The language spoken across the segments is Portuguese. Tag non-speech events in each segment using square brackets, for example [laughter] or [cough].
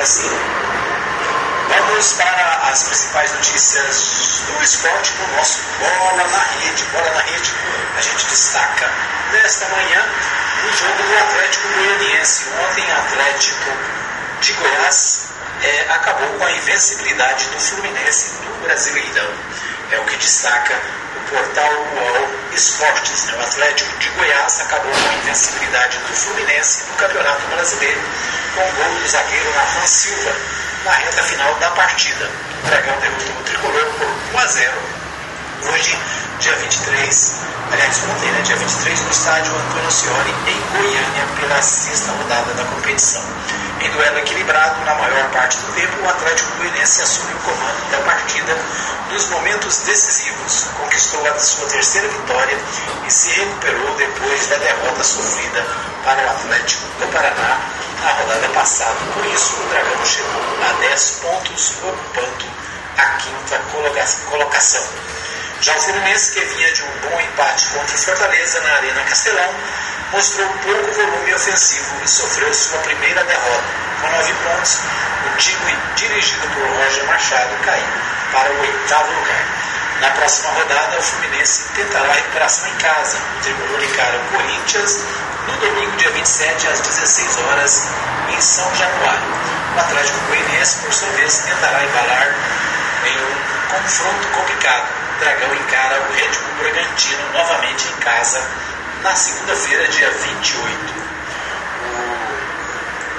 agora sim. Vamos para as principais notícias do esporte no nosso Bola na Rede. Bola na Rede, a gente destaca nesta manhã o jogo do Atlético Goianiense. Ontem, Atlético de Goiás é, acabou com a invencibilidade do Fluminense do Brasileirão. É o que destaca o portal UOL Esportes. Né? O Atlético de Goiás acabou com a invencibilidade do Fluminense no Campeonato Brasileiro, com o gol do zagueiro Nathan Silva na reta final da partida. O Dragão derrotou o tricolor por 1 a 0. Hoje, dia 23, aliás, ontem, né, dia 23, no estádio Antônio Cioli, em Goiânia, pela sexta rodada da competição. Em duelo equilibrado, na maior parte do tempo, o Atlético Goianiense assumiu o comando da partida nos momentos decisivos. Conquistou a sua terceira vitória e se recuperou depois da derrota sofrida para o Atlético do Paraná na rodada passada. Por isso, o Dragão chegou a 10 pontos, ocupando a quinta colocação. Já o Fluminense, que vinha de um bom empate contra o Fortaleza na Arena Castelão, mostrou pouco volume ofensivo e sofreu sua primeira derrota. Com nove pontos, o time dirigido por Roger Machado caiu para o oitavo lugar. Na próxima rodada, o Fluminense tentará a recuperação em casa. O tricolor encara o Corinthians no domingo, dia 27, às 16 horas, em São Januário. O Atlético Goianiense, por sua vez, tentará embalar em um confronto complicado. O Dragão encara o Red Bull Bragantino novamente em casa na segunda-feira, dia 28.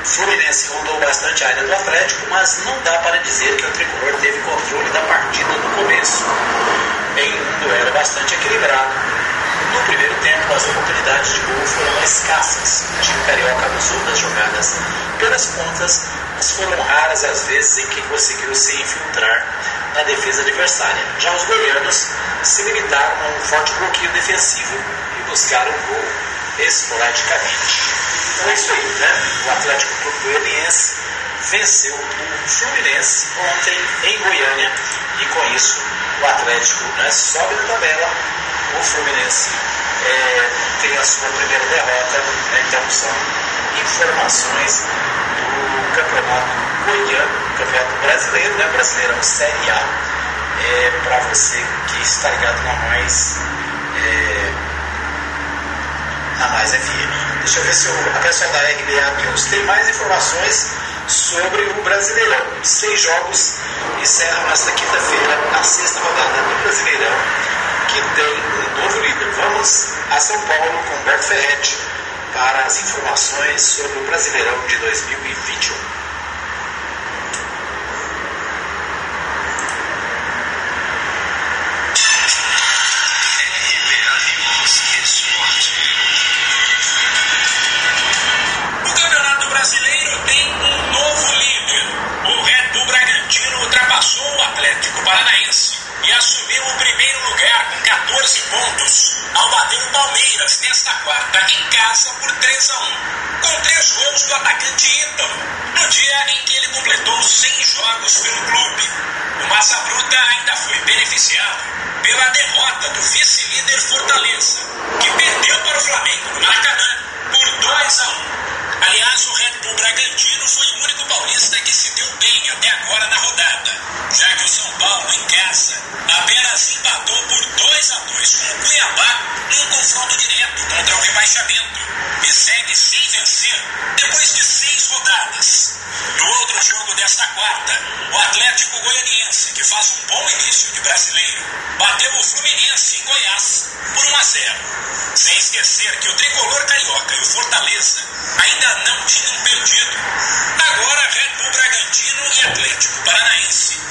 O Fluminense rondou bastante a área do Atlético, mas não dá para dizer que o tricolor teve controle da partida no começo. Em um duelo bastante equilibrado, no primeiro tempo, as oportunidades de gol foram escassas. O time carioca abusou das jogadas pelas pontas, mas foram raras as vezes em que conseguiu se infiltrar na defesa adversária. Já os goianos se limitaram a um forte bloqueio defensivo buscaram o gol esporadicamente. Então é isso aí, né? O Atlético Goianiense venceu o Fluminense ontem em Goiânia e com isso o Atlético né, sobe na tabela o Fluminense é, tem a sua primeira derrota, né? então são informações do campeonato goiano, campeonato brasileiro, né? brasileirão Série A, é, para você que está ligado na mais. É, na Mais FM. Deixa eu ver se o, a pessoa da RBA News tem mais informações sobre o Brasileirão. Seis jogos encerram nesta quinta-feira a sexta rodada do Brasileirão que tem um novo líder. Vamos a São Paulo com Humberto Ferretti para as informações sobre o Brasileirão de 2021. Paranaense e assumiu o primeiro lugar com 14 pontos ao bater o Palmeiras nesta quarta em casa por 3 a 1, com três gols do atacante Ítalo, no dia em que ele completou 100 jogos pelo clube. O Massa Bruta ainda foi beneficiado pela derrota do vice-líder Fortaleza, que perdeu para o Flamengo no Maracanã por 2 a 1. Aliás, o Red Bull Bragantino foi o único paulista que se deu bem até agora na rodada, já que o São Paulo, em casa, apenas empatou por 2 a 2 com o Cuiabá num confronto direto contra o rebaixamento e segue sem vencer depois de seis rodadas. No outro jogo desta quarta, o Atlético Goianiense, que faz um bom início de brasileiro, bateu o Fluminense em Goiás por 1 a 0. Sem esquecer que o tricolor carioca e o Fortaleza ainda ainda não tinham perdido. Agora, Red Bull Bragantino e Atlético Paranaense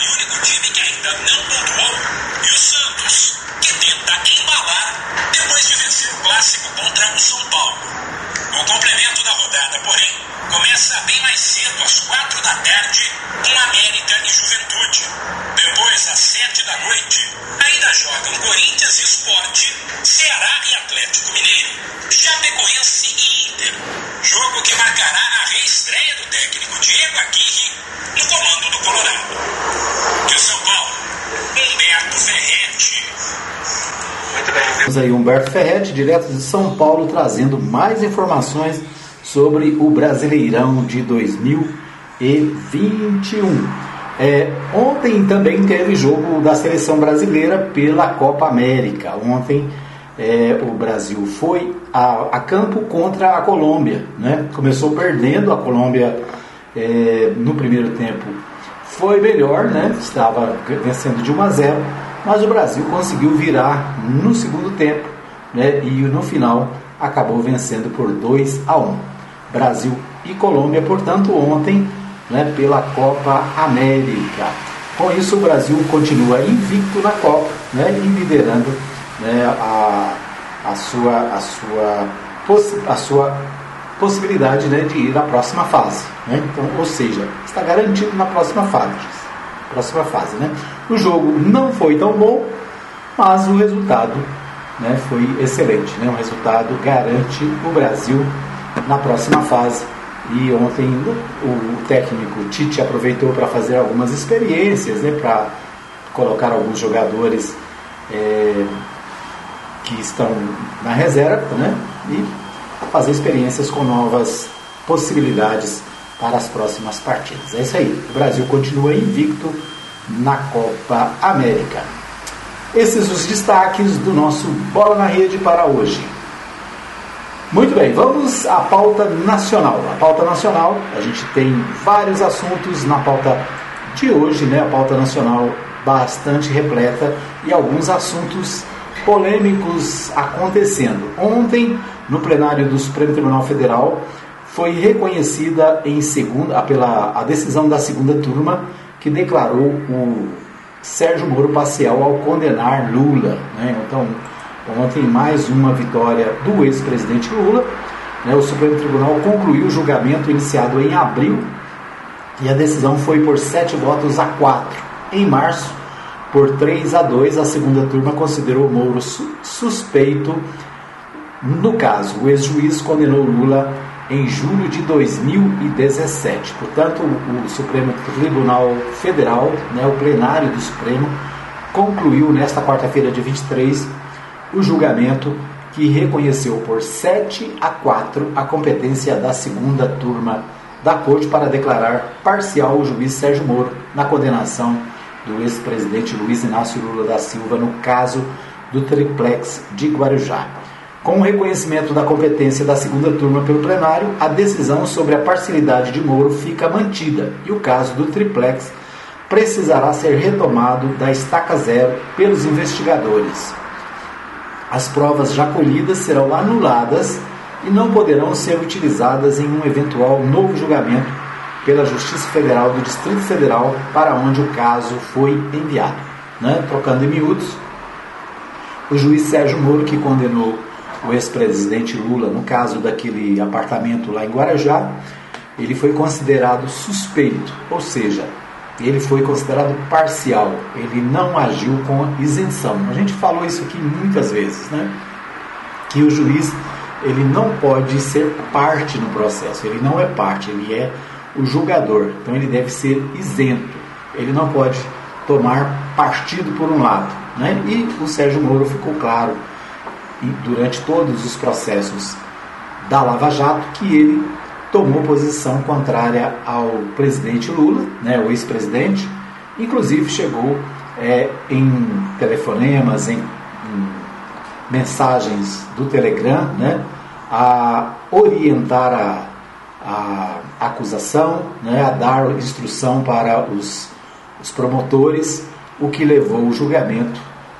Santos, que tenta embalar depois de vencer o clássico contra o São Paulo. O complemento da rodada, porém, começa bem mais cedo, às quatro da tarde, com América e Juventude. Depois, às sete da noite, ainda jogam Corinthians e Esporte, Ceará e Atlético Mineiro, Chapecoense e Inter. Jogo que marcará a reestreia do técnico Diego Aguirre no comando do Colorado. De São Paulo, Humberto Ferreira aí Humberto Ferretti, direto de São Paulo, trazendo mais informações sobre o Brasileirão de 2021. É, ontem também teve jogo da seleção brasileira pela Copa América. Ontem é, o Brasil foi a, a, campo contra a Colômbia. Né? Começou perdendo a Colômbia é, no primeiro tempo. Foi melhor, né? estava vencendo de 1 a 0, mas o Brasil conseguiu virar no segundo tempo né? e no final acabou vencendo por 2 a 1. Brasil e Colômbia, portanto, ontem né, pela Copa América. Com isso, o Brasil continua invicto na Copa né, e liderando né, a, a, sua, a, sua, a sua possibilidade né, de ir à próxima fase. Né? Então, ou seja, está garantido na próxima fase. Próxima fase né? O jogo não foi tão bom, mas o resultado né, foi excelente. Né? O resultado garante o Brasil na próxima fase. E ontem o técnico Tite aproveitou para fazer algumas experiências, né, para colocar alguns jogadores é, que estão na reserva né, e fazer experiências com novas possibilidades para as próximas partidas. É isso aí. O Brasil continua invicto na Copa América. Esses os destaques do nosso Bola na Rede para hoje. Muito bem, vamos à pauta nacional. A pauta nacional, a gente tem vários assuntos na pauta de hoje, né? A pauta nacional bastante repleta e alguns assuntos polêmicos acontecendo. Ontem, no plenário do Supremo Tribunal Federal, foi reconhecida em segunda pela a decisão da segunda turma que declarou o Sérgio Moro parcial ao condenar Lula, né? Então, Ontem, mais uma vitória do ex-presidente Lula. Né, o Supremo Tribunal concluiu o julgamento iniciado em abril e a decisão foi por sete votos a quatro. Em março, por 3 a 2, a segunda turma considerou Moro su suspeito. No caso, o ex-juiz condenou Lula em julho de 2017. Portanto, o Supremo Tribunal Federal, né, o plenário do Supremo, concluiu nesta quarta-feira, de 23, o julgamento que reconheceu por 7 a 4 a competência da segunda turma da Corte para declarar parcial o juiz Sérgio Moro na condenação do ex-presidente Luiz Inácio Lula da Silva no caso do triplex de Guarujá. Com o reconhecimento da competência da segunda turma pelo plenário, a decisão sobre a parcialidade de Moro fica mantida e o caso do triplex precisará ser retomado da estaca zero pelos investigadores as provas já colhidas serão anuladas e não poderão ser utilizadas em um eventual novo julgamento pela Justiça Federal do Distrito Federal para onde o caso foi enviado. Né? Trocando em miúdos, o juiz Sérgio Moro, que condenou o ex-presidente Lula no caso daquele apartamento lá em Guarajá, ele foi considerado suspeito, ou seja, ele foi considerado parcial, ele não agiu com isenção. A gente falou isso aqui muitas vezes, né? Que o juiz ele não pode ser parte no processo, ele não é parte, ele é o julgador, então ele deve ser isento, ele não pode tomar partido por um lado. Né? E o Sérgio Moro ficou claro durante todos os processos da Lava Jato que ele tomou posição contrária ao presidente Lula, né, o ex-presidente, inclusive chegou é, em telefonemas, em, em, mensagens do Telegram, né, a orientar a, a acusação, né, a dar instrução para os, os promotores, o que levou o julgamento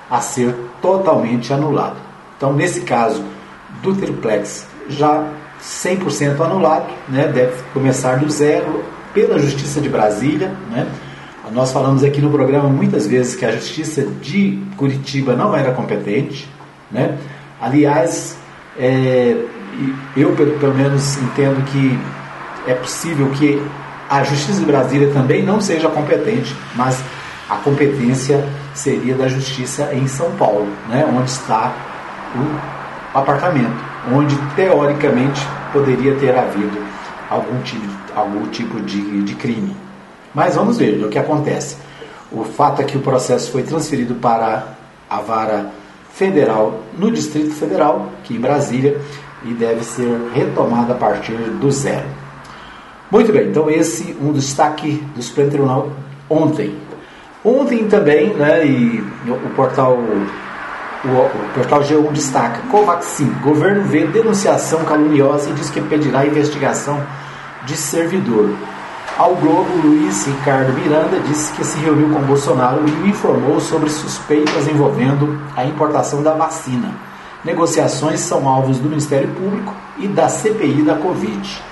a ser totalmente anulado. Então, nesse caso do triplex, já 100% anulado, né? deve começar do zero pela Justiça de Brasília. Né? Nós falamos aqui no programa muitas vezes que a Justiça de Curitiba não era competente. Né? Aliás, é, eu pelo, menos entendo que é possível que a Justiça de Brasília também não seja competente, mas a competência seria da Justiça em São Paulo, né? onde está o apartamento onde teoricamente poderia ter havido algum tipo, algum tipo de, de crime. Mas vamos ver o que acontece. O fato é que o processo foi transferido para a vara federal no Distrito Federal, aqui em Brasília, e deve ser retomada a partir do zero. Muito bem, então esse um destaque do Supremo Tribunal ontem. Ontem também, né, e o portal o, portal G1 destaca: Covaxin, governo vê denunciação caluniosa e diz que pedirá investigação de servidor. Ao Globo, Luiz Ricardo Miranda disse que se reuniu com Bolsonaro e o informou sobre suspeitas envolvendo a importação da vacina. Negociações são alvos do Ministério Público e da CPI da Covid.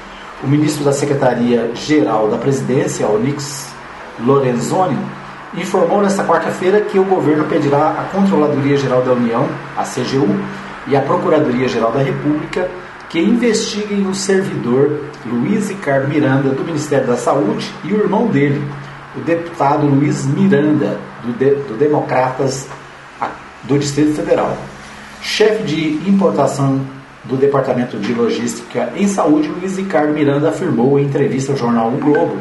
O ministro da Secretaria-Geral da Presidência, Onyx Lorenzoni, informou nesta quarta-feira que o governo pedirá à Controladoria Geral da União, a CGU, e à Procuradoria Geral da República que investiguem o servidor Luiz Ricardo Miranda do Ministério da Saúde e o irmão dele, o deputado Luiz Miranda, do, de, do Democratas do Distrito Federal. Chefe de importação do Departamento de Logística em Saúde, Luiz Ricardo Miranda afirmou em entrevista ao jornal O Globo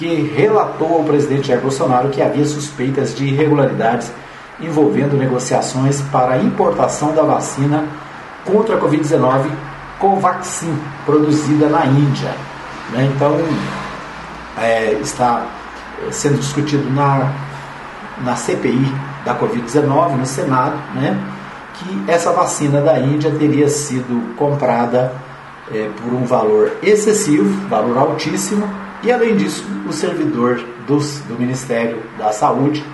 que relatou ao presidente Jair Bolsonaro que havia suspeitas de irregularidades envolvendo negociações para a importação da vacina contra a Covid-19 Covaxin, produzida na Índia. Né? Então, é, está sendo discutido na, na CPI da Covid-19, no Senado, né? que essa vacina da Índia teria sido comprada é, por um valor excessivo, valor altíssimo, e além disso, o servidor dos, do Ministério da Saúde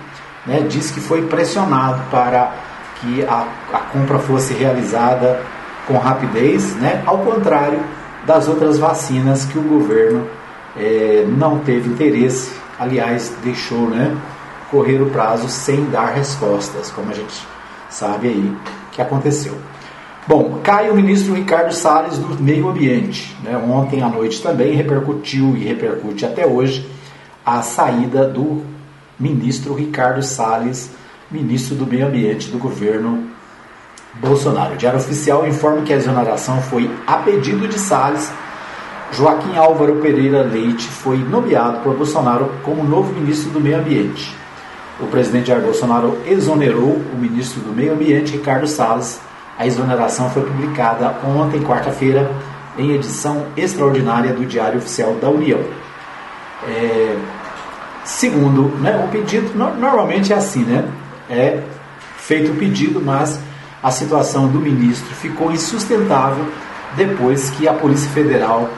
né, diz que foi pressionado para que a, a compra fosse realizada com rapidez, né, ao contrário das outras vacinas que o governo é, não teve interesse, aliás, deixou né, correr o prazo sem dar respostas, como a gente sabe aí que aconteceu. Bom, cai o ministro Ricardo Salles do Meio Ambiente. Né? Ontem à noite também repercutiu e repercute até hoje a saída do ministro Ricardo Salles, ministro do Meio Ambiente do governo Bolsonaro. O Diário Oficial informa que a exoneração foi a pedido de Salles. Joaquim Álvaro Pereira Leite foi nomeado por Bolsonaro como novo ministro do Meio Ambiente. O presidente Jair Bolsonaro exonerou o ministro do Meio Ambiente, Ricardo Salles, a exoneração foi publicada ontem, quarta-feira, em edição extraordinária do Diário Oficial da União. É, segundo né, o pedido, normalmente é assim, né? É feito o pedido, mas a situação do ministro ficou insustentável depois que a Polícia Federal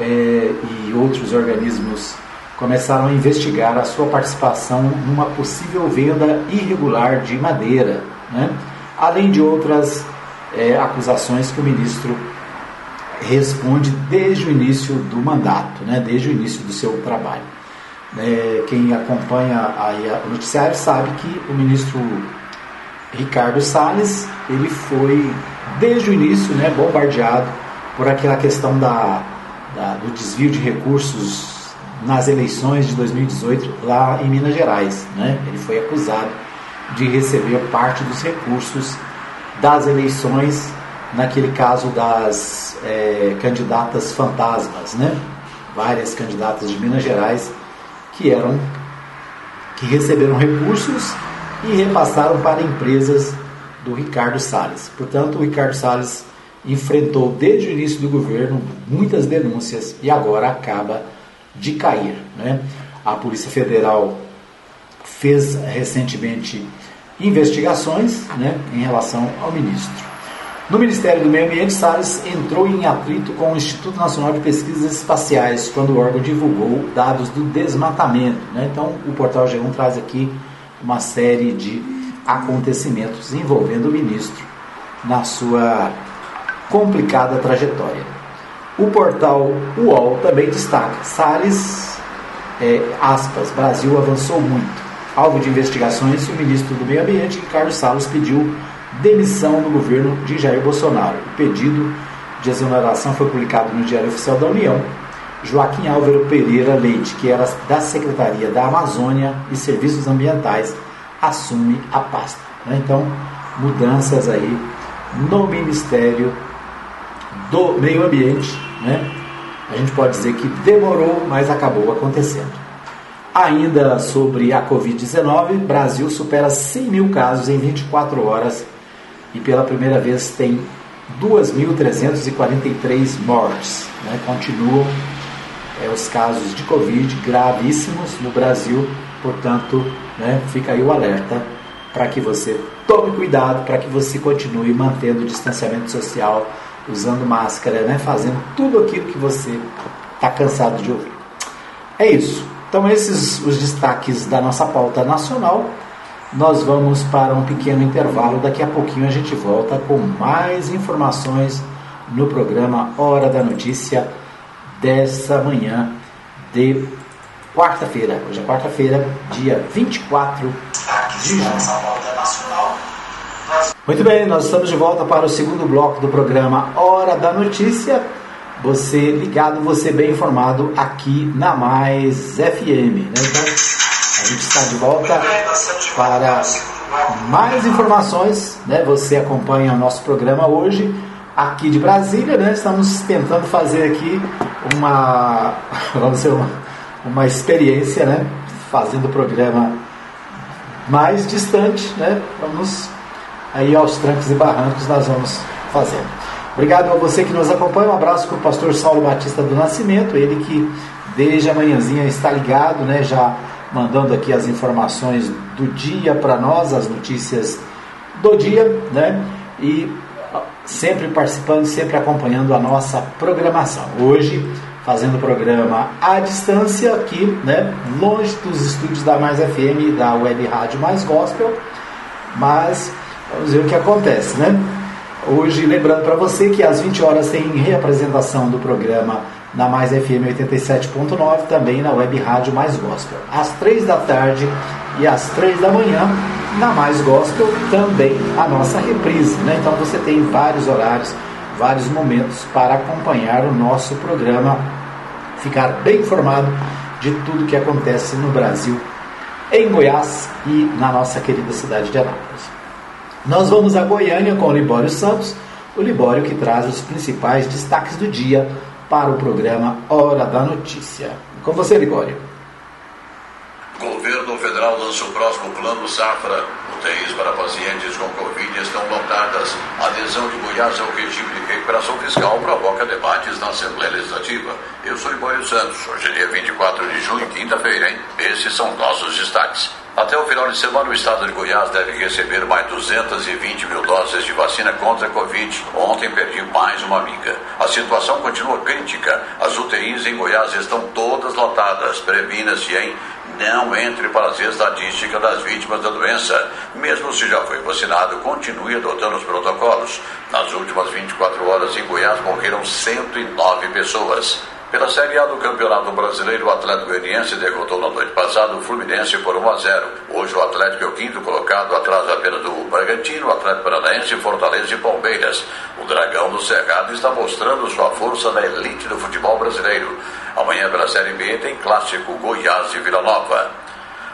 é, e outros organismos começaram a investigar a sua participação numa possível venda irregular de madeira, né? além de outras é, acusações que o ministro responde desde o início do mandato, né, desde o início do seu trabalho. É, quem acompanha aí o noticiário sabe que o ministro Ricardo Salles ele foi desde o início né, bombardeado por aquela questão da, da, do desvio de recursos nas eleições de 2018 lá em Minas Gerais. Né? Ele foi acusado de receber parte dos recursos das eleições, naquele caso das é, candidatas fantasmas, né? Várias candidatas de Minas Gerais que eram que receberam recursos e repassaram para empresas do Ricardo Salles. Portanto, o Ricardo Salles enfrentou desde o início do governo muitas denúncias e agora acaba de cair. Né? A Polícia Federal fez recentemente investigações né, em relação ao ministro. No Ministério do Meio Ambiente, Salles entrou em atrito com o Instituto Nacional de Pesquisas Espaciais quando o órgão divulgou dados do desmatamento. Né? Então, o portal G1 traz aqui uma série de acontecimentos envolvendo o ministro na sua complicada trajetória. O portal UOL também destaca: Salles, é, aspas, Brasil avançou muito Alvo de investigações, o ministro do Meio Ambiente, Ricardo Salles, pediu demissão do governo de Jair Bolsonaro. O pedido de exoneração foi publicado no Diário Oficial da União. Joaquim Álvaro Pereira Leite, que era da Secretaria da Amazônia e Serviços Ambientais, assume a pasta. Né? Então, mudanças aí no Ministério do Meio Ambiente. Né? A gente pode dizer que demorou, mas acabou acontecendo. Ainda sobre a Covid-19, Brasil supera 100 mil casos em 24 horas e pela primeira vez tem 2.343 mortes. Né? Continuam é, os casos de Covid gravíssimos no Brasil, portanto, né, fica aí o alerta para que você tome cuidado, para que você continue mantendo o distanciamento social, usando máscara, né, fazendo tudo aquilo que você está cansado de ouvir. É isso. Então, esses os destaques da nossa pauta nacional. Nós vamos para um pequeno intervalo. Daqui a pouquinho a gente volta com mais informações no programa Hora da Notícia dessa manhã de quarta-feira. Hoje é quarta-feira, dia 24 de junho. Muito bem, nós estamos de volta para o segundo bloco do programa Hora da Notícia. Você ligado, você bem informado aqui na Mais FM. Né? Então, a gente está de volta para mais informações. Né? Você acompanha o nosso programa hoje aqui de Brasília, né? Estamos tentando fazer aqui uma, [laughs] vamos dizer, uma, uma experiência, né? Fazendo o programa mais distante, né? Vamos aí aos trancos e barrancos nós vamos fazendo. Obrigado a você que nos acompanha. Um abraço para o pastor Saulo Batista do Nascimento, ele que desde a manhãzinha está ligado, né? Já mandando aqui as informações do dia para nós, as notícias do dia, né? E sempre participando, sempre acompanhando a nossa programação. Hoje, fazendo o programa à distância aqui, né, longe dos estúdios da Mais FM da Web Rádio Mais Gospel, mas vamos ver o que acontece, né? Hoje, lembrando para você que às 20 horas tem reapresentação do programa na Mais FM 87.9, também na Web Rádio Mais Gospel. Às 3 da tarde e às 3 da manhã, na Mais Gospel, também a nossa reprise. Né? Então você tem vários horários, vários momentos para acompanhar o nosso programa, ficar bem informado de tudo que acontece no Brasil, em Goiás e na nossa querida cidade de Anápolis. Nós vamos a Goiânia com o Libório Santos, o Libório que traz os principais destaques do dia para o programa Hora da Notícia. Com você, Libório. O governo federal lança o próximo plano Safra. UTIs para pacientes com Covid estão lotadas. A adesão de Goiás ao regime de recuperação fiscal provoca debates na Assembleia Legislativa. Eu sou Libório Santos. Hoje é dia 24 de junho, quinta-feira, hein? Esses são nossos destaques. Até o final de semana, o estado de Goiás deve receber mais 220 mil doses de vacina contra a Covid. Ontem perdi mais uma amiga. A situação continua crítica. As UTIs em Goiás estão todas lotadas. Previna-se, hein? Não entre para as estatísticas das vítimas da doença. Mesmo se já foi vacinado, continue adotando os protocolos. Nas últimas 24 horas em Goiás morreram 109 pessoas. Pela Série A do Campeonato Brasileiro, o Atlético Goianiense derrotou na noite passada o Fluminense por 1 a 0. Hoje o Atlético é o quinto colocado, atrás apenas do Bragantino, Atlético Paranaense, Fortaleza e Palmeiras. O Dragão do Cerrado está mostrando sua força na elite do futebol brasileiro. Amanhã pela Série B tem clássico Goiás e Vila Nova.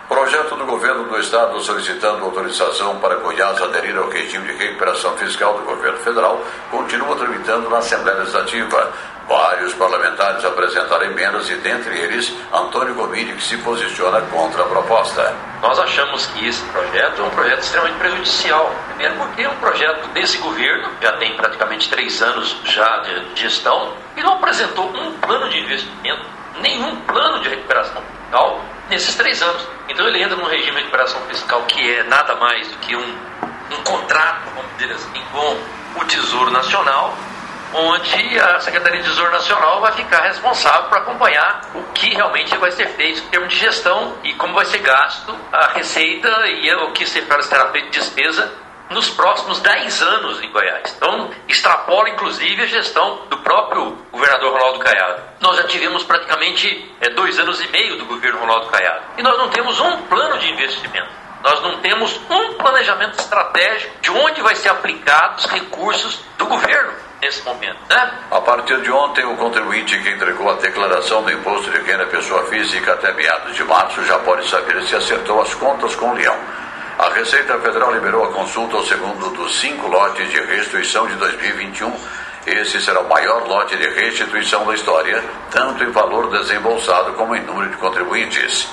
Projeto do governo do estado solicitando autorização para Goiás aderir ao regime de recuperação fiscal do governo federal continua tramitando na Assembleia Legislativa. Vários parlamentares apresentaram emendas e, dentre eles, Antônio Gomide, que se posiciona contra a proposta. Nós achamos que esse projeto é um projeto extremamente prejudicial. Primeiro, porque é um projeto desse governo, já tem praticamente três anos já de gestão, e não apresentou um plano de investimento, nenhum plano de recuperação fiscal nesses três anos. Então, ele entra num regime de recuperação fiscal que é nada mais do que um, um contrato, vamos dizer assim, com o Tesouro Nacional onde a Secretaria de Tesouro Nacional vai ficar responsável para acompanhar o que realmente vai ser feito em termos de gestão e como vai ser gasto a receita e o que será feito de despesa nos próximos 10 anos em Goiás. Então, extrapola inclusive a gestão do próprio governador Ronaldo Caiado. Nós já tivemos praticamente é, dois anos e meio do governo Ronaldo Caiado e nós não temos um plano de investimento. Nós não temos um planejamento estratégico de onde vai ser aplicados os recursos nesse momento. Né? A partir de ontem, o contribuinte que entregou a declaração do imposto de renda pessoa física até meados de março já pode saber se acertou as contas com o Leão. A Receita Federal liberou a consulta ao segundo dos cinco lotes de restituição de 2021. Esse será o maior lote de restituição da história, tanto em valor desembolsado como em número de contribuintes.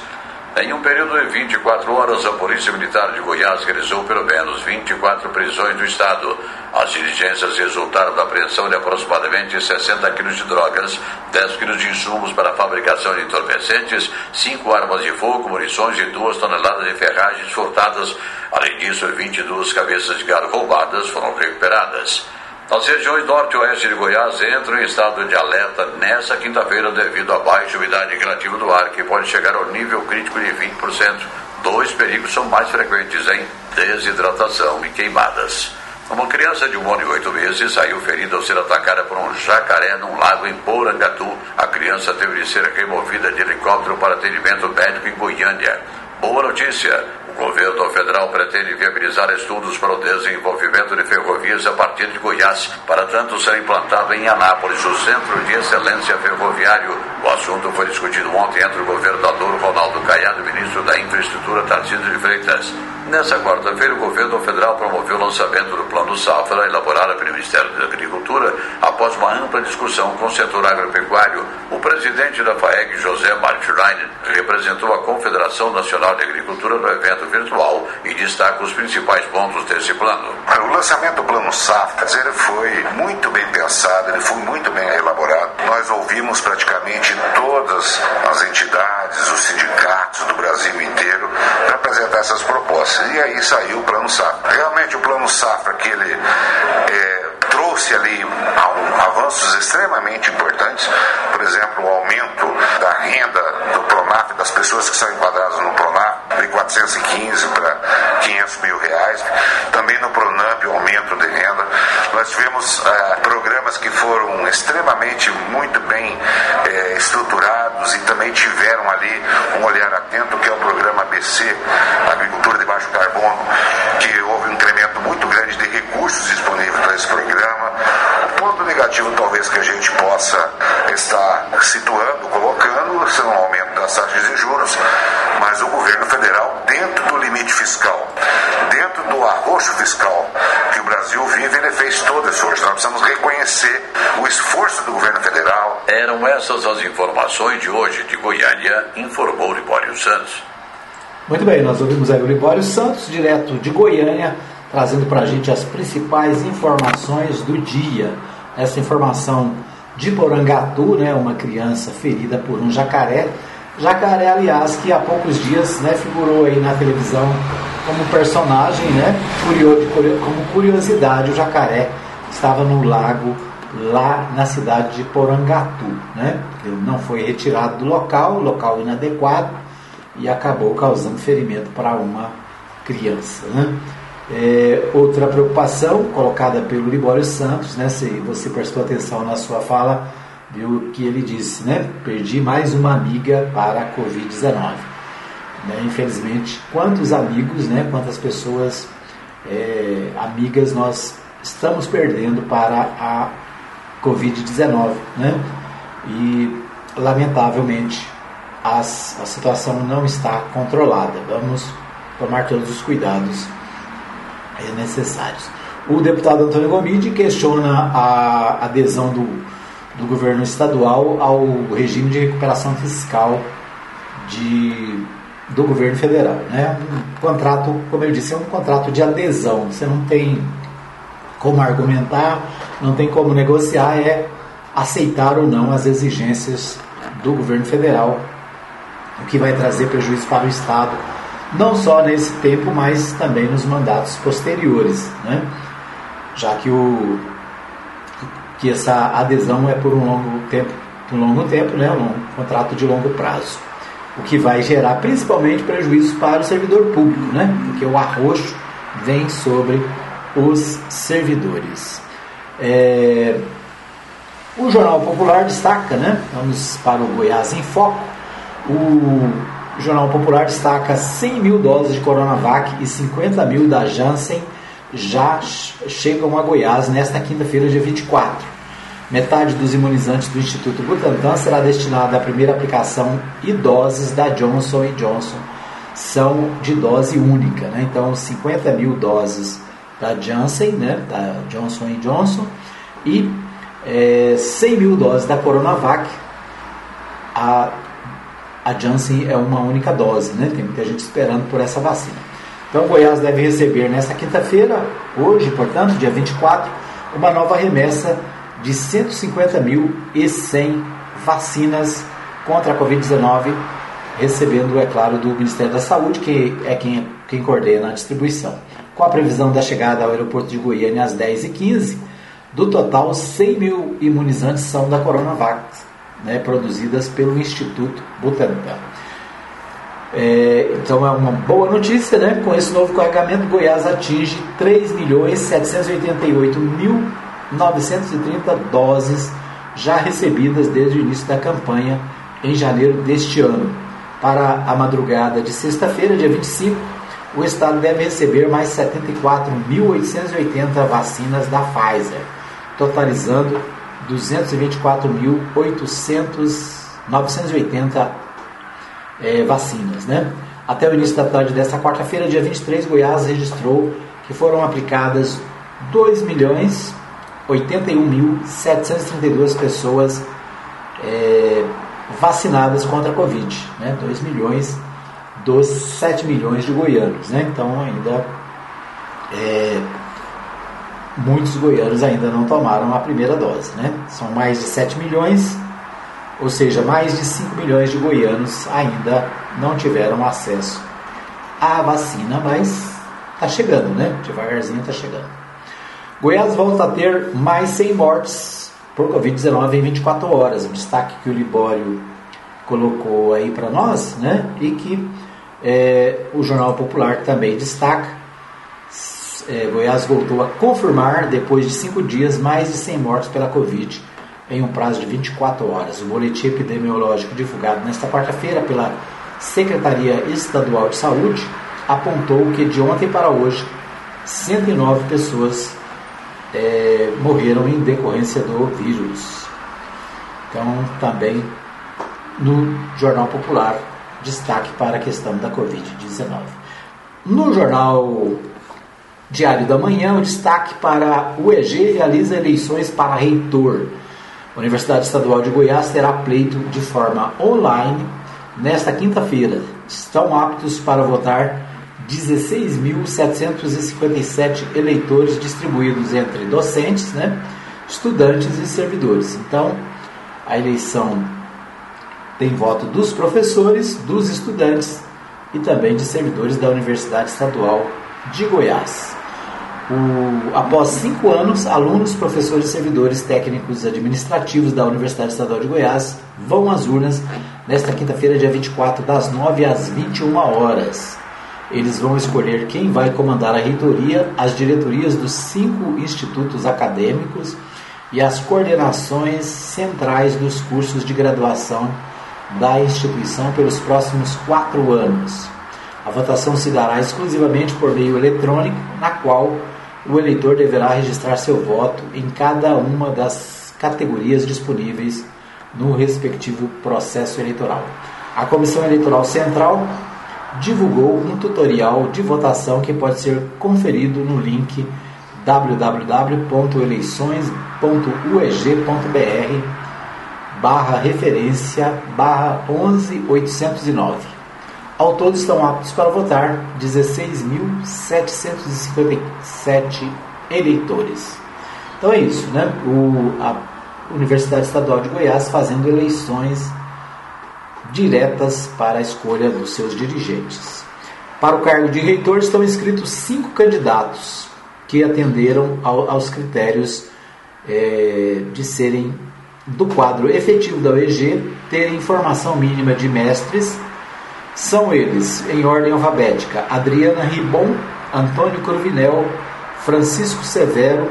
Em um período de 24 horas, a Polícia Militar de Goiás realizou pelo menos 24 prisões no estado. As diligências resultaram da apreensão de aproximadamente 60 quilos de drogas, 10 quilos de insumos para a fabricação de entorpecentes, 5 armas de fogo, munições e 2 toneladas de ferragens furtadas. Além disso, 22 cabeças de gado roubadas foram recuperadas. As regiões norte e oeste de Goiás entram em estado de alerta nesta quinta-feira devido à baixa umidade relativa do ar, que pode chegar ao nível crítico de 20%. Dois perigos são mais frequentes em desidratação e queimadas. Uma criança de um ano e oito meses saiu ferida ao ser atacada por um jacaré num lago em Porangatu. A criança teve de ser removida de helicóptero para atendimento médico em Goiânia. Boa notícia! O governo federal pretende viabilizar estudos para o desenvolvimento de ferrovias a partir de Goiás, para tanto ser implantado em Anápolis o Centro de Excelência Ferroviário. O assunto foi discutido ontem entre o governador Ronaldo Caiado e o ministro da Infraestrutura Tarcísio de Freitas. Nessa quarta-feira, o governo federal promoveu o lançamento do Plano Safra, elaborado pelo Ministério da Agricultura, após uma ampla discussão com o setor agropecuário. O presidente da FAEG, José Martirainen, representou a Confederação Nacional de Agricultura no evento virtual e destaca os principais pontos desse plano. O lançamento do Plano Safra ele foi muito bem pensado, ele foi muito bem elaborado. Nós ouvimos praticamente todas as entidades, os sindicatos do Brasil inteiro para apresentar essas propostas. E aí saiu o Plano Safra. Realmente o Plano Safra que ele é, trouxe ali avanços extremamente importantes, por exemplo, o aumento da renda do Pronaf, das pessoas que são enquadradas no Pronaf, de 415 para 500 mil reais. Também no Pronamp, o aumento de renda. Nós tivemos eh, programas que foram extremamente muito bem eh, estruturados e também tiveram ali um olhar atento, que é o programa ABC, Agricultura de Baixo Carbono, que houve um incremento muito grande de recursos disponíveis para esse programa. O ponto negativo, talvez, que a gente possa estar situando, colocando, são o aumento das taxas de juros, mas o governo federal, arroxo fiscal que o Brasil vive, ele fez todo esse esforço. Nós precisamos reconhecer o esforço do governo federal. Eram essas as informações de hoje de Goiânia, informou Libório Santos. Muito bem, nós ouvimos aí o Libório Santos, direto de Goiânia, trazendo para a gente as principais informações do dia. Essa informação de Porangatu, né, uma criança ferida por um jacaré, Jacaré, aliás, que há poucos dias né, figurou aí na televisão como personagem, né, como curiosidade, o jacaré estava no lago lá na cidade de Porangatu. Né? Ele não foi retirado do local, local inadequado, e acabou causando ferimento para uma criança. Né? É, outra preocupação colocada pelo Libório Santos, né, se você prestou atenção na sua fala, viu o que ele disse, né? Perdi mais uma amiga para a Covid-19. Né? Infelizmente, quantos amigos, né? quantas pessoas é, amigas nós estamos perdendo para a Covid-19. Né? E, lamentavelmente, as, a situação não está controlada. Vamos tomar todos os cuidados necessários. O deputado Antônio Gomide questiona a adesão do do governo estadual ao regime de recuperação fiscal de, do governo federal. Né? Um contrato, como eu disse, é um contrato de adesão. Você não tem como argumentar, não tem como negociar, é aceitar ou não as exigências do governo federal, o que vai trazer prejuízo para o Estado, não só nesse tempo, mas também nos mandatos posteriores. Né? Já que o, que essa adesão é por um longo tempo, um longo tempo, né, um contrato de longo prazo, o que vai gerar principalmente prejuízo para o servidor público, né, porque o arroxo vem sobre os servidores. É, o Jornal Popular destaca, né, vamos para o Goiás em Foco, o Jornal Popular destaca 100 mil doses de Coronavac e 50 mil da Janssen já chegam a Goiás nesta quinta-feira, dia 24. Metade dos imunizantes do Instituto Butantan será destinada à primeira aplicação e doses da Johnson Johnson são de dose única. Né? Então, 50 mil doses da Janssen, né? da Johnson Johnson, e é, 100 mil doses da Coronavac. A a Janssen é uma única dose, né? Tem muita gente esperando por essa vacina. Então, Goiás deve receber nesta quinta-feira, hoje, portanto, dia 24, uma nova remessa de 150.100 vacinas contra a Covid-19, recebendo, é claro, do Ministério da Saúde, que é quem, quem coordena a distribuição. Com a previsão da chegada ao aeroporto de Goiânia às 10h15, do total, 100 mil imunizantes são da Coronavac, né, produzidas pelo Instituto Butantan. É, então é uma boa notícia, né? Com esse novo carregamento, Goiás atinge 3.788.930 doses já recebidas desde o início da campanha em janeiro deste ano. Para a madrugada de sexta-feira, dia 25, o Estado deve receber mais 74.880 vacinas da Pfizer, totalizando 224.980 é, vacinas. Né? Até o início da tarde desta quarta-feira, dia 23, Goiás registrou que foram aplicadas 2.081.732 pessoas é, vacinadas contra a Covid. Né? 2 milhões dos 7 milhões de goianos. Né? Então ainda é, muitos goianos ainda não tomaram a primeira dose. Né? São mais de 7 milhões, ou seja, mais de 5 milhões de goianos ainda não tiveram acesso à vacina, mas está chegando, né? Devagarzinho está chegando. Goiás volta a ter mais 100 mortes por Covid-19 em 24 horas. Um destaque que o Libório colocou aí para nós, né? E que é, o Jornal Popular também destaca é, Goiás voltou a confirmar, depois de cinco dias, mais de 100 mortes pela Covid em um prazo de 24 horas. O boletim epidemiológico divulgado nesta quarta-feira pela Secretaria Estadual de Saúde apontou que de ontem para hoje 109 pessoas é, morreram em decorrência do vírus. Então, também no Jornal Popular, destaque para a questão da Covid-19. No Jornal Diário da Manhã, o destaque para o EG realiza eleições para reitor. Universidade Estadual de Goiás terá pleito de forma online nesta quinta-feira. Estão aptos para votar 16.757 eleitores distribuídos entre docentes, né, estudantes e servidores. Então, a eleição tem voto dos professores, dos estudantes e também de servidores da Universidade Estadual de Goiás. O, após cinco anos, alunos, professores servidores técnicos administrativos da Universidade Estadual de Goiás vão às urnas nesta quinta-feira, dia 24, das 9 às 21 horas. Eles vão escolher quem vai comandar a reitoria, as diretorias dos cinco institutos acadêmicos e as coordenações centrais dos cursos de graduação da instituição pelos próximos quatro anos. A votação se dará exclusivamente por meio eletrônico, na qual o eleitor deverá registrar seu voto em cada uma das categorias disponíveis no respectivo processo eleitoral. A Comissão Eleitoral Central divulgou um tutorial de votação que pode ser conferido no link www.eleições.ueg.br barra referência barra 11809. Ao todo estão aptos para votar 16.757 eleitores. Então é isso, né? O, a Universidade Estadual de Goiás fazendo eleições diretas para a escolha dos seus dirigentes. Para o cargo de reitor estão inscritos cinco candidatos que atenderam ao, aos critérios é, de serem do quadro efetivo da OEG, terem formação mínima de mestres são eles, em ordem alfabética, Adriana Ribon, Antônio Cruvinel, Francisco Severo,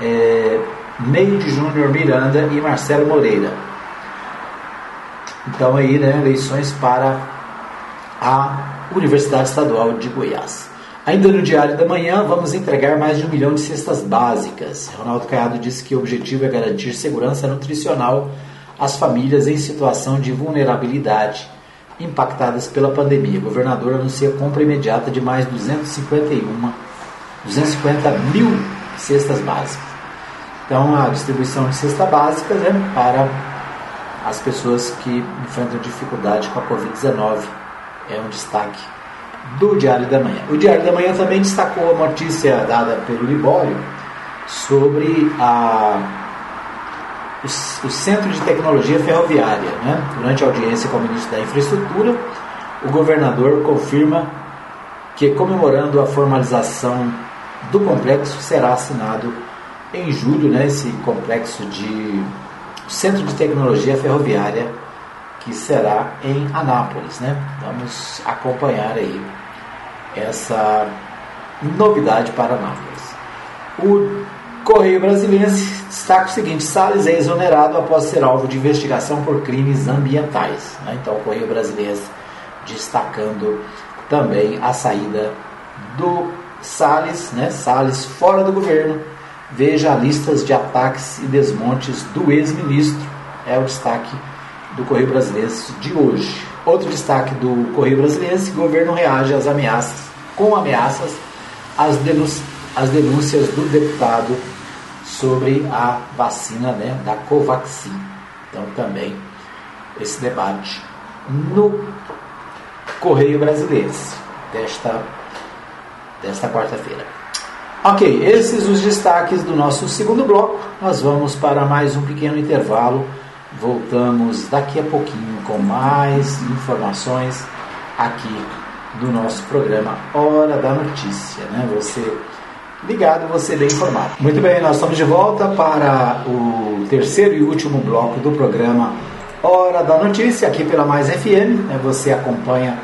é, Neide Júnior Miranda e Marcelo Moreira. Então aí, né, eleições para a Universidade Estadual de Goiás. Ainda no Diário da Manhã, vamos entregar mais de um milhão de cestas básicas. Ronaldo Caiado disse que o objetivo é garantir segurança nutricional às famílias em situação de vulnerabilidade impactadas pela pandemia. O governador anuncia compra imediata de mais 251, 250 mil cestas básicas. Então, a distribuição de cesta básica né, para as pessoas que enfrentam dificuldade com a Covid-19. É um destaque do Diário da Manhã. O Diário da Manhã também destacou a notícia dada pelo Libório sobre a, o, Centro de Tecnologia Ferroviária. Né? Durante a audiência com o ministro da Infraestrutura, o governador confirma que, comemorando a formalização do complexo, será assinado em julho né, esse complexo de Centro de Tecnologia Ferroviária que será em Anápolis, né? Vamos acompanhar aí essa novidade para Anápolis. O Correio Brasileiro destaca o seguinte: Salles é exonerado após ser alvo de investigação por crimes ambientais. Né? Então, o Correio Brasileiro destacando também a saída do Salles, né? Salles fora do governo. Veja listas de ataques e desmontes do ex-ministro. É o destaque do Correio Brasileiro de hoje. Outro destaque do Correio Brasileiro: o governo reage às ameaças, com ameaças às, denúncias, às denúncias do deputado sobre a vacina né, da Covaxin. Então, também esse debate no Correio Brasileiro desta, desta quarta-feira. Ok, esses os destaques do nosso segundo bloco. Nós vamos para mais um pequeno intervalo. Voltamos daqui a pouquinho com mais informações aqui do nosso programa Hora da Notícia. Né? Você ligado, você bem informado. Muito bem, nós estamos de volta para o terceiro e último bloco do programa Hora da Notícia, aqui pela Mais FM. Né? Você acompanha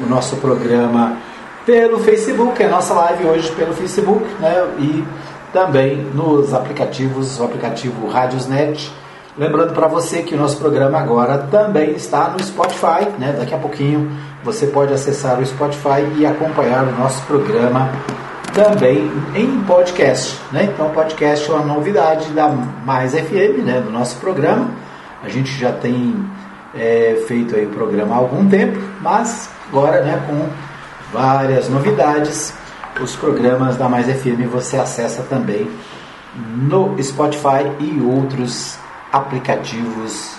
o nosso programa pelo Facebook, a nossa live hoje pelo Facebook, né? e também nos aplicativos, o aplicativo Radiosnet Lembrando para você que o nosso programa agora também está no Spotify, né? Daqui a pouquinho você pode acessar o Spotify e acompanhar o nosso programa também em podcast, né? Então, podcast é uma novidade da Mais FM, né? Do nosso programa. A gente já tem é, feito aí o programa há algum tempo, mas agora, né? Com várias novidades, os programas da Mais FM você acessa também no Spotify e outros aplicativos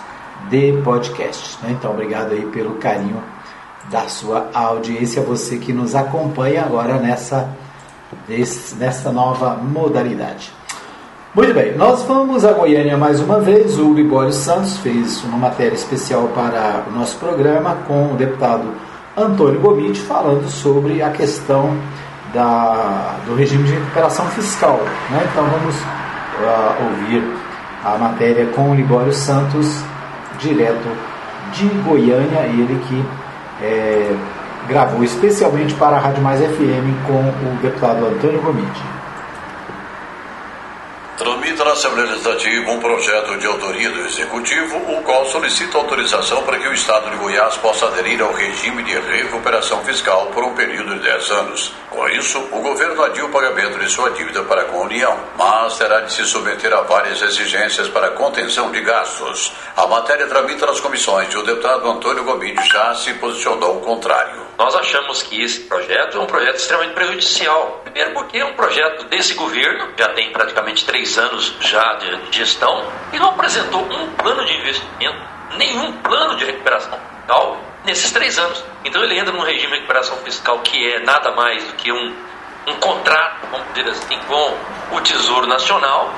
de podcast. Né? Então, obrigado aí pelo carinho da sua audiência, você que nos acompanha agora nessa, nessa nova modalidade. Muito bem, nós vamos a Goiânia mais uma vez. O Libório Santos fez uma matéria especial para o nosso programa com o deputado Antônio Gomit falando sobre a questão da, do regime de recuperação fiscal. Né? Então vamos uh, ouvir a matéria com o Libório Santos, direto de Goiânia, ele que é, gravou especialmente para a Rádio Mais FM com o deputado Antônio Gomide. Tramita na Assembleia Legislativa um projeto de autoria do Executivo, o qual solicita autorização para que o Estado de Goiás possa aderir ao regime de recuperação fiscal por um período de 10 anos. Com isso, o governo adia o pagamento de sua dívida para com a União, mas terá de se submeter a várias exigências para contenção de gastos. A matéria tramita nas comissões e o deputado Antônio Gomide já se posicionou ao contrário. Nós achamos que esse projeto é um projeto extremamente prejudicial. Primeiro porque é um projeto desse governo, já tem praticamente três anos já de gestão, e não apresentou um plano de investimento, nenhum plano de recuperação fiscal nesses três anos. Então ele entra num regime de recuperação fiscal que é nada mais do que um, um contrato, vamos dizer assim, com o Tesouro Nacional,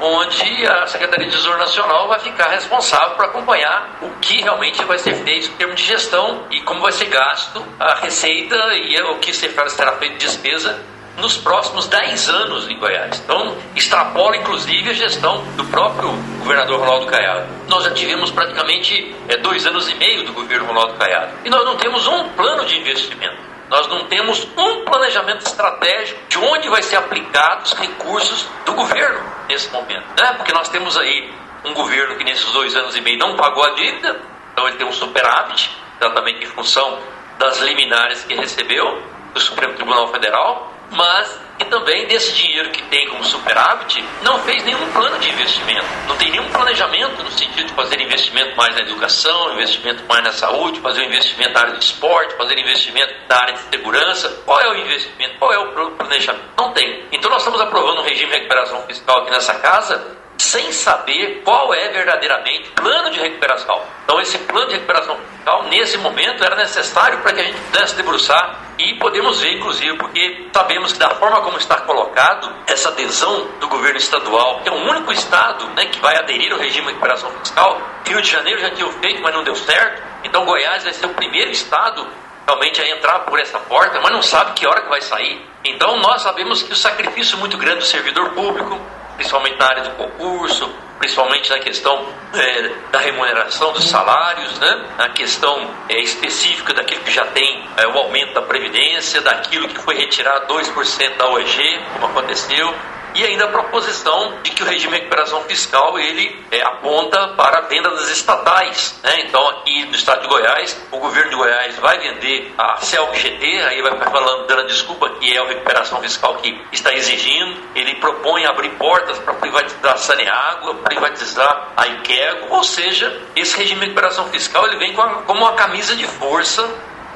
onde a Secretaria de Tesouro Nacional vai ficar responsável por acompanhar o que realmente vai ser feito em termos de gestão e como vai ser gasto a receita e o que será feito de despesa nos próximos 10 anos em Goiás. Então, extrapola inclusive a gestão do próprio governador Ronaldo Caiado. Nós já tivemos praticamente é, dois anos e meio do governo Ronaldo Caiado e nós não temos um plano de investimento. Nós não temos um planejamento estratégico de onde vai ser aplicados os recursos do governo nesse momento. Né? Porque nós temos aí um governo que nesses dois anos e meio não pagou a dívida, então ele tem um superávit, exatamente em função das liminares que recebeu do Supremo Tribunal Federal, mas que também desse dinheiro que tem como superávit não fez nenhum plano de investimento, não tem nenhum planejamento no sentido de fazer investimento mais na educação, investimento mais na saúde, fazer investimento na área de esporte, fazer investimento na área de segurança. Qual é o investimento? Qual é o planejamento? Não tem. Então nós estamos aprovando um regime de recuperação fiscal aqui nessa casa sem saber qual é verdadeiramente o plano de recuperação. Então, esse plano de recuperação fiscal, nesse momento, era necessário para que a gente pudesse debruçar e podemos ver, inclusive, porque sabemos que, da forma como está colocado, essa adesão do governo estadual, que é o único estado né, que vai aderir ao regime de recuperação fiscal, Rio de Janeiro já tinha feito, mas não deu certo, então Goiás vai ser o primeiro estado realmente a entrar por essa porta, mas não sabe que hora que vai sair. Então, nós sabemos que o sacrifício muito grande do servidor público, principalmente na área do concurso, principalmente na questão é, da remuneração dos salários, né? na questão é, específica daquilo que já tem é, o aumento da Previdência, daquilo que foi retirado 2% da OEG, como aconteceu, e ainda a proposição de que o regime de recuperação fiscal ele é, aponta para a venda das estatais. Né? Então, aqui no estado de Goiás, o governo de Goiás vai vender a CELG-GT, aí vai ficar falando, dando desculpa que é a recuperação fiscal que está exigindo. Ele propõe abrir portas para privatizar a Saneágua, privatizar a Iquego, ou seja, esse regime de recuperação fiscal ele vem como uma camisa de força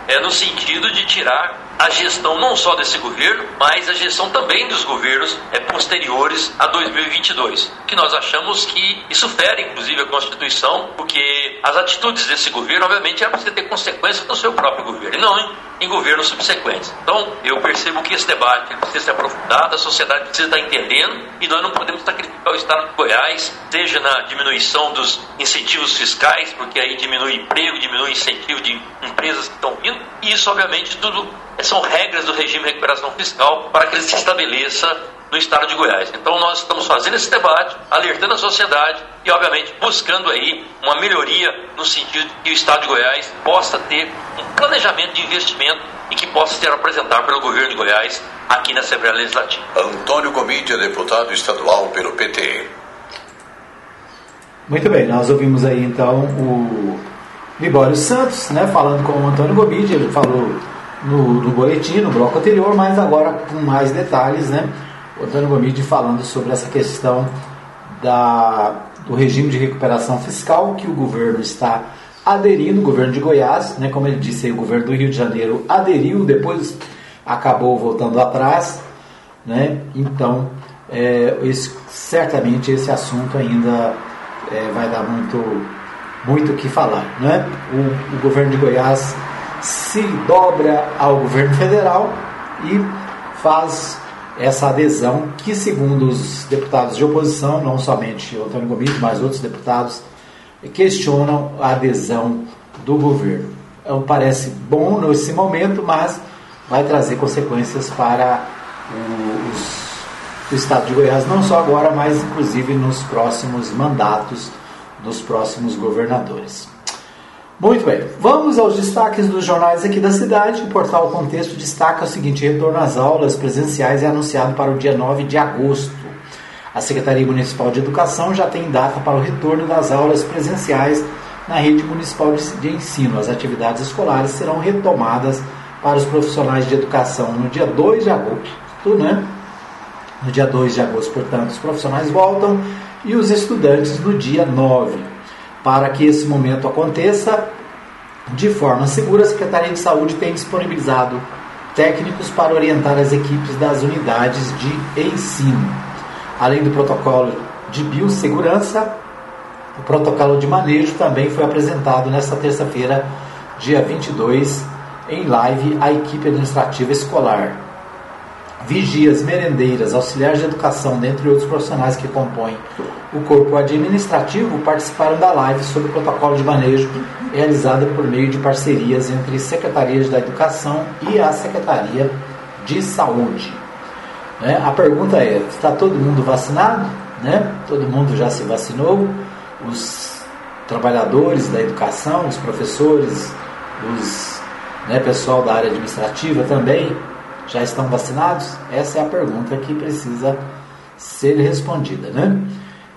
é, no sentido de tirar a gestão não só desse governo, mas a gestão também dos governos é, posteriores a 2022. Que nós achamos que isso fere, inclusive, a Constituição, porque as atitudes desse governo, obviamente, eram para ter consequências no seu próprio governo, e não em, em governos subsequentes. Então, eu percebo que esse debate precisa ser aprofundado, a sociedade precisa estar entendendo, e nós não podemos sacrificar o Estado de Goiás, seja na diminuição dos incentivos fiscais, porque aí diminui emprego, diminui incentivo de empresas que estão vindo, e isso, obviamente, tudo são regras do regime de recuperação fiscal para que ele se estabeleça no estado de Goiás. Então nós estamos fazendo esse debate, alertando a sociedade e, obviamente, buscando aí uma melhoria no sentido de que o estado de Goiás possa ter um planejamento de investimento e que possa ser apresentado pelo governo de Goiás aqui na Assembleia Legislativa. Antônio Gomídia, deputado estadual pelo PT. Muito bem, nós ouvimos aí então o Libório Santos, né, falando com o Antônio Gomídia, ele falou no, no boletim, no bloco anterior, mas agora com mais detalhes, né? O Antônio Gomide falando sobre essa questão da, do regime de recuperação fiscal que o governo está aderindo, o governo de Goiás, né? Como ele disse aí, o governo do Rio de Janeiro aderiu, depois acabou voltando atrás, né? Então, é, esse, certamente esse assunto ainda é, vai dar muito muito o que falar, né? O, o governo de Goiás se dobra ao governo federal e faz essa adesão que, segundo os deputados de oposição, não somente o Antônio Gomes, mas outros deputados, questionam a adesão do governo. Então, parece bom nesse momento, mas vai trazer consequências para os, o estado de Goiás, não só agora, mas inclusive nos próximos mandatos dos próximos governadores. Muito bem, vamos aos destaques dos jornais aqui da cidade. O portal Contexto destaca o seguinte: retorno às aulas presenciais é anunciado para o dia 9 de agosto. A Secretaria Municipal de Educação já tem data para o retorno das aulas presenciais na rede municipal de ensino. As atividades escolares serão retomadas para os profissionais de educação no dia 2 de agosto, né? No dia 2 de agosto, portanto, os profissionais voltam e os estudantes no dia 9. Para que esse momento aconteça de forma segura, a Secretaria de Saúde tem disponibilizado técnicos para orientar as equipes das unidades de ensino. Além do protocolo de biossegurança, o protocolo de manejo também foi apresentado nesta terça-feira, dia 22, em live à equipe administrativa escolar. Vigias, merendeiras, auxiliares de educação, dentre outros profissionais que compõem o corpo administrativo participaram da live sobre o protocolo de manejo realizada por meio de parcerias entre secretarias da Educação e a Secretaria de Saúde. Né? A pergunta é: está todo mundo vacinado? Né? Todo mundo já se vacinou? Os trabalhadores da educação, os professores, os né, pessoal da área administrativa também já estão vacinados? Essa é a pergunta que precisa ser respondida, né?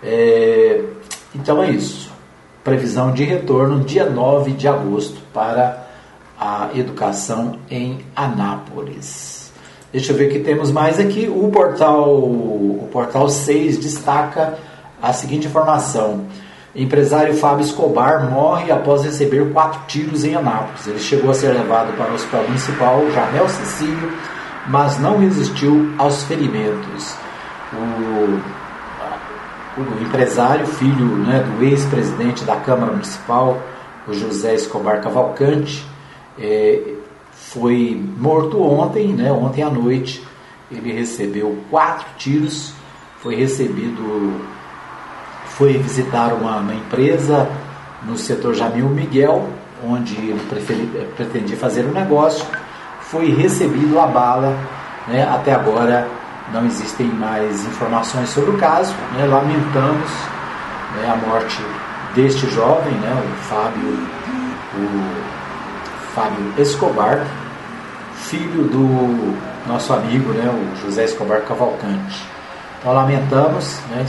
É, então é isso. Previsão de retorno dia 9 de agosto para a educação em Anápolis. Deixa eu ver o que temos mais aqui. O portal, o portal 6 destaca a seguinte informação. Empresário Fábio Escobar morre após receber quatro tiros em Anápolis. Ele chegou a ser levado para o Hospital Municipal Jamel Cecílio, mas não resistiu aos ferimentos. O o empresário, filho né, do ex-presidente da Câmara Municipal, o José Escobar Cavalcante, é, foi morto ontem, né, ontem à noite. Ele recebeu quatro tiros, foi recebido, foi visitar uma, uma empresa no setor Jamil Miguel, onde ele preferi, pretendia fazer um negócio, foi recebido a bala. Né, até agora não existem mais informações sobre o caso. Né, lamentamos né, a morte deste jovem, né, o Fábio, o Fábio Escobar, filho do nosso amigo, né, o José Escobar Cavalcante. Então lamentamos né,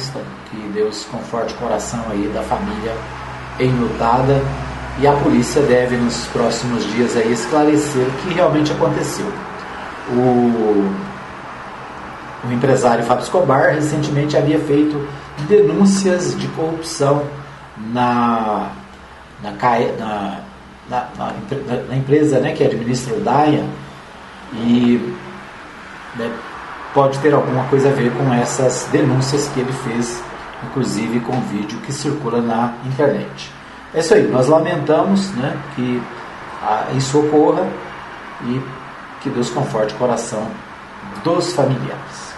que Deus conforte o coração aí da família enlutada e a polícia deve nos próximos dias aí esclarecer o que realmente aconteceu. O, o empresário Fábio Escobar recentemente havia feito denúncias de corrupção na, na, na, na, na empresa né, que administra o DAIA e né, pode ter alguma coisa a ver com essas denúncias que ele fez, inclusive com vídeo que circula na internet. É isso aí, nós lamentamos né, que isso ocorra e que Deus conforte o coração dos familiares.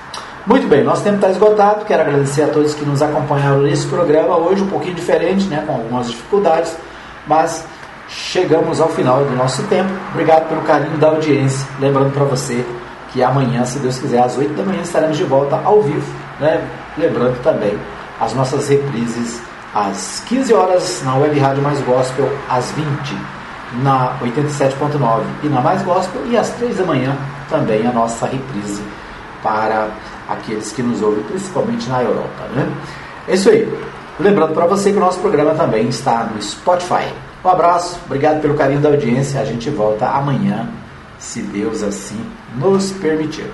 Muito bem, nosso tempo está esgotado. Quero agradecer a todos que nos acompanharam nesse programa hoje, um pouquinho diferente, né, com algumas dificuldades, mas chegamos ao final do nosso tempo. Obrigado pelo carinho da audiência. Lembrando para você que amanhã, se Deus quiser, às 8 da manhã estaremos de volta ao vivo. Né? Lembrando também as nossas reprises às 15 horas na Web Rádio Mais Gospel, às 20 na 87.9 e na Mais Gospel, e às 3 da manhã também a nossa reprise para aqueles que nos ouvem, principalmente na Europa. Né? É isso aí. Lembrando para você que o nosso programa também está no Spotify. Um abraço, obrigado pelo carinho da audiência. A gente volta amanhã, se Deus assim nos permitir.